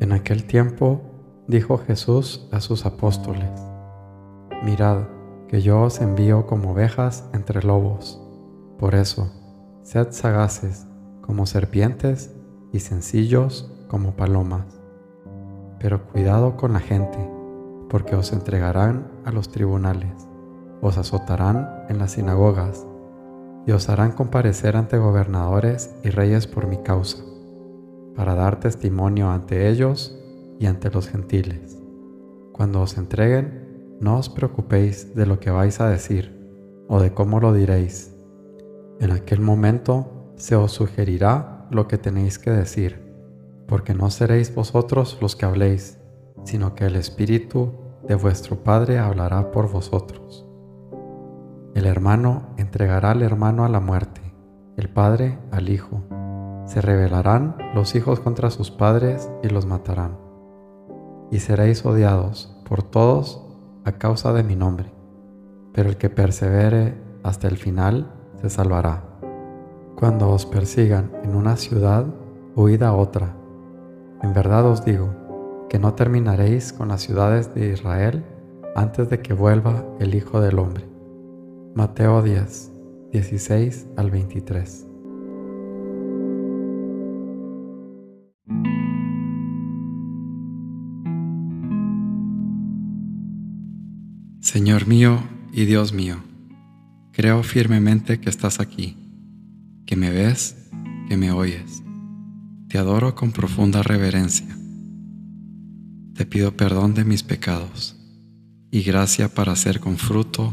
En aquel tiempo dijo Jesús a sus apóstoles, Mirad, que yo os envío como ovejas entre lobos. Por eso, sed sagaces como serpientes y sencillos como palomas. Pero cuidado con la gente, porque os entregarán a los tribunales, os azotarán en las sinagogas y os harán comparecer ante gobernadores y reyes por mi causa para dar testimonio ante ellos y ante los gentiles. Cuando os entreguen, no os preocupéis de lo que vais a decir o de cómo lo diréis. En aquel momento se os sugerirá lo que tenéis que decir, porque no seréis vosotros los que habléis, sino que el Espíritu de vuestro Padre hablará por vosotros. El hermano entregará al hermano a la muerte, el Padre al Hijo se rebelarán los hijos contra sus padres y los matarán. Y seréis odiados por todos a causa de mi nombre, pero el que persevere hasta el final se salvará. Cuando os persigan en una ciudad, huid a otra. En verdad os digo que no terminaréis con las ciudades de Israel antes de que vuelva el Hijo del Hombre. Mateo 10, 16 al 23. Señor mío y Dios mío, creo firmemente que estás aquí, que me ves, que me oyes. Te adoro con profunda reverencia. Te pido perdón de mis pecados y gracia para hacer con fruto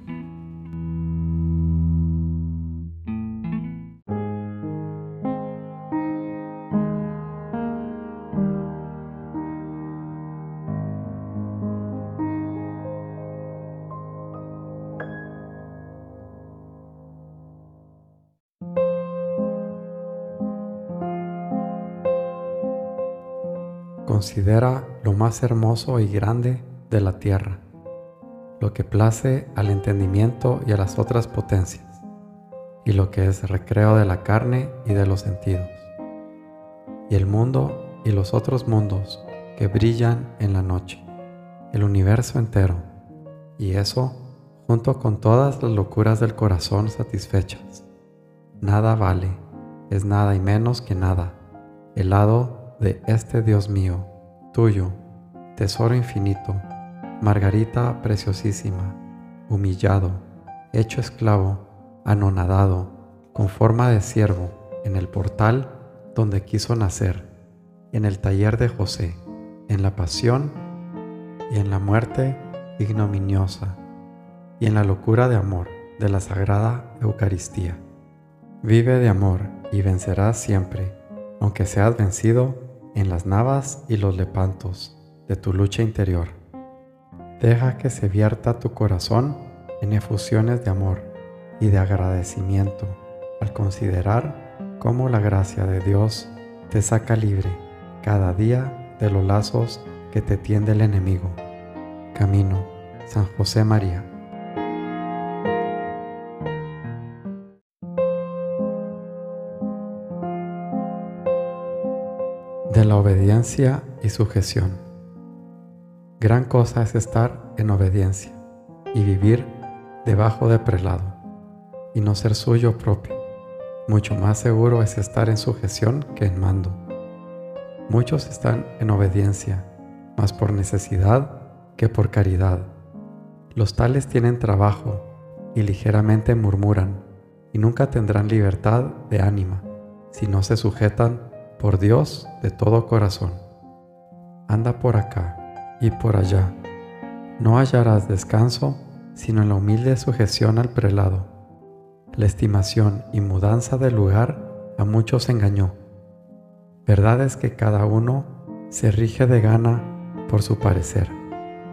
Considera lo más hermoso y grande de la tierra, lo que place al entendimiento y a las otras potencias, y lo que es recreo de la carne y de los sentidos, y el mundo y los otros mundos que brillan en la noche, el universo entero, y eso junto con todas las locuras del corazón satisfechas. Nada vale, es nada y menos que nada, el lado de este Dios mío tuyo, tesoro infinito, Margarita preciosísima, humillado, hecho esclavo, anonadado, con forma de siervo, en el portal donde quiso nacer, en el taller de José, en la pasión y en la muerte ignominiosa, y en la locura de amor de la Sagrada Eucaristía. Vive de amor y vencerás siempre, aunque seas vencido en las navas y los lepantos de tu lucha interior. Deja que se vierta tu corazón en efusiones de amor y de agradecimiento al considerar cómo la gracia de Dios te saca libre cada día de los lazos que te tiende el enemigo. Camino, San José María. De la obediencia y sujeción. Gran cosa es estar en obediencia y vivir debajo de prelado y no ser suyo propio. Mucho más seguro es estar en sujeción que en mando. Muchos están en obediencia, más por necesidad que por caridad. Los tales tienen trabajo y ligeramente murmuran y nunca tendrán libertad de ánima si no se sujetan por Dios de todo corazón. Anda por acá y por allá. No hallarás descanso sino en la humilde sujeción al prelado. La estimación y mudanza del lugar a muchos engañó. Verdad es que cada uno se rige de gana por su parecer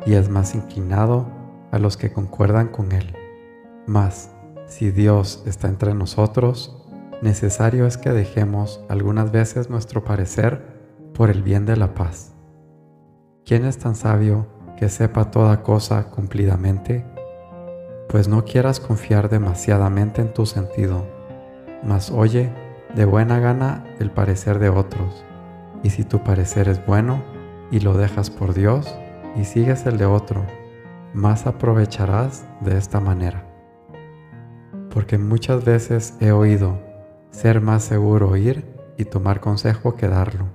y es más inclinado a los que concuerdan con él. Mas, si Dios está entre nosotros, necesario es que dejemos algunas veces nuestro parecer por el bien de la paz. ¿Quién es tan sabio que sepa toda cosa cumplidamente? Pues no quieras confiar demasiadamente en tu sentido, mas oye de buena gana el parecer de otros, y si tu parecer es bueno y lo dejas por Dios y sigues el de otro, más aprovecharás de esta manera. Porque muchas veces he oído ser más seguro ir y tomar consejo que darlo.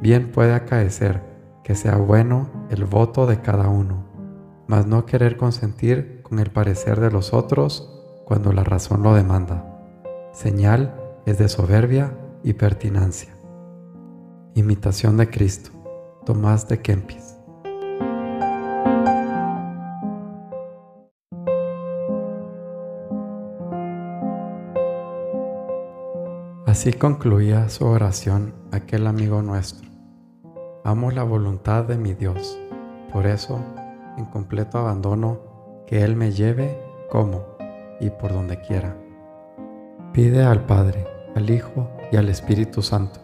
Bien puede acaecer que sea bueno el voto de cada uno, mas no querer consentir con el parecer de los otros cuando la razón lo demanda. Señal es de soberbia y pertinacia. Imitación de Cristo. Tomás de Kempis. Así concluía su oración aquel amigo nuestro. Amo la voluntad de mi Dios, por eso, en completo abandono, que Él me lleve como y por donde quiera. Pide al Padre, al Hijo y al Espíritu Santo,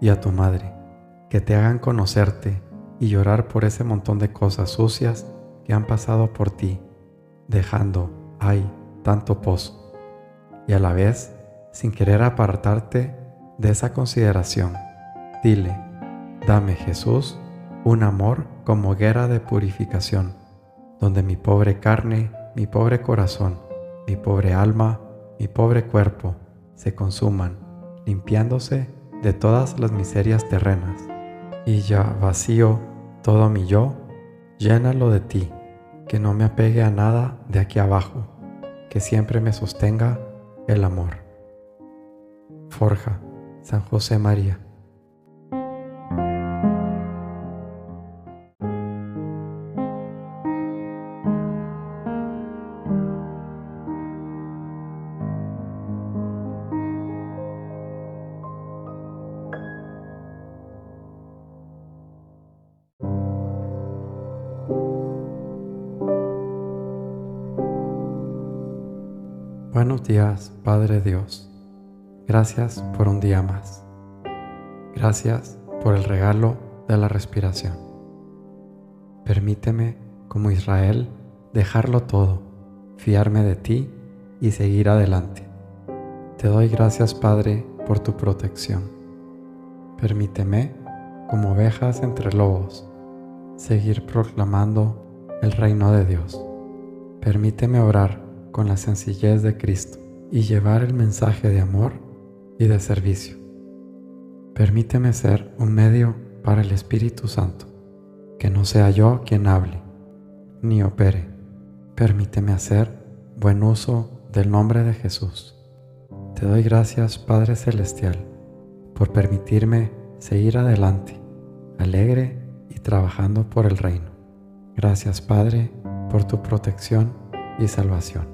y a tu Madre, que te hagan conocerte y llorar por ese montón de cosas sucias que han pasado por ti, dejando, ay, tanto pozo, y a la vez sin querer apartarte de esa consideración. Dile, dame Jesús un amor como hoguera de purificación, donde mi pobre carne, mi pobre corazón, mi pobre alma, mi pobre cuerpo se consuman, limpiándose de todas las miserias terrenas. Y ya vacío todo mi yo, llénalo de ti, que no me apegue a nada de aquí abajo, que siempre me sostenga el amor. Forja, San José María. Buenos días, Padre Dios. Gracias por un día más. Gracias por el regalo de la respiración. Permíteme, como Israel, dejarlo todo, fiarme de ti y seguir adelante. Te doy gracias, Padre, por tu protección. Permíteme, como ovejas entre lobos, seguir proclamando el reino de Dios. Permíteme orar con la sencillez de Cristo y llevar el mensaje de amor y de servicio. Permíteme ser un medio para el Espíritu Santo, que no sea yo quien hable ni opere. Permíteme hacer buen uso del nombre de Jesús. Te doy gracias, Padre Celestial, por permitirme seguir adelante, alegre y trabajando por el reino. Gracias, Padre, por tu protección y salvación.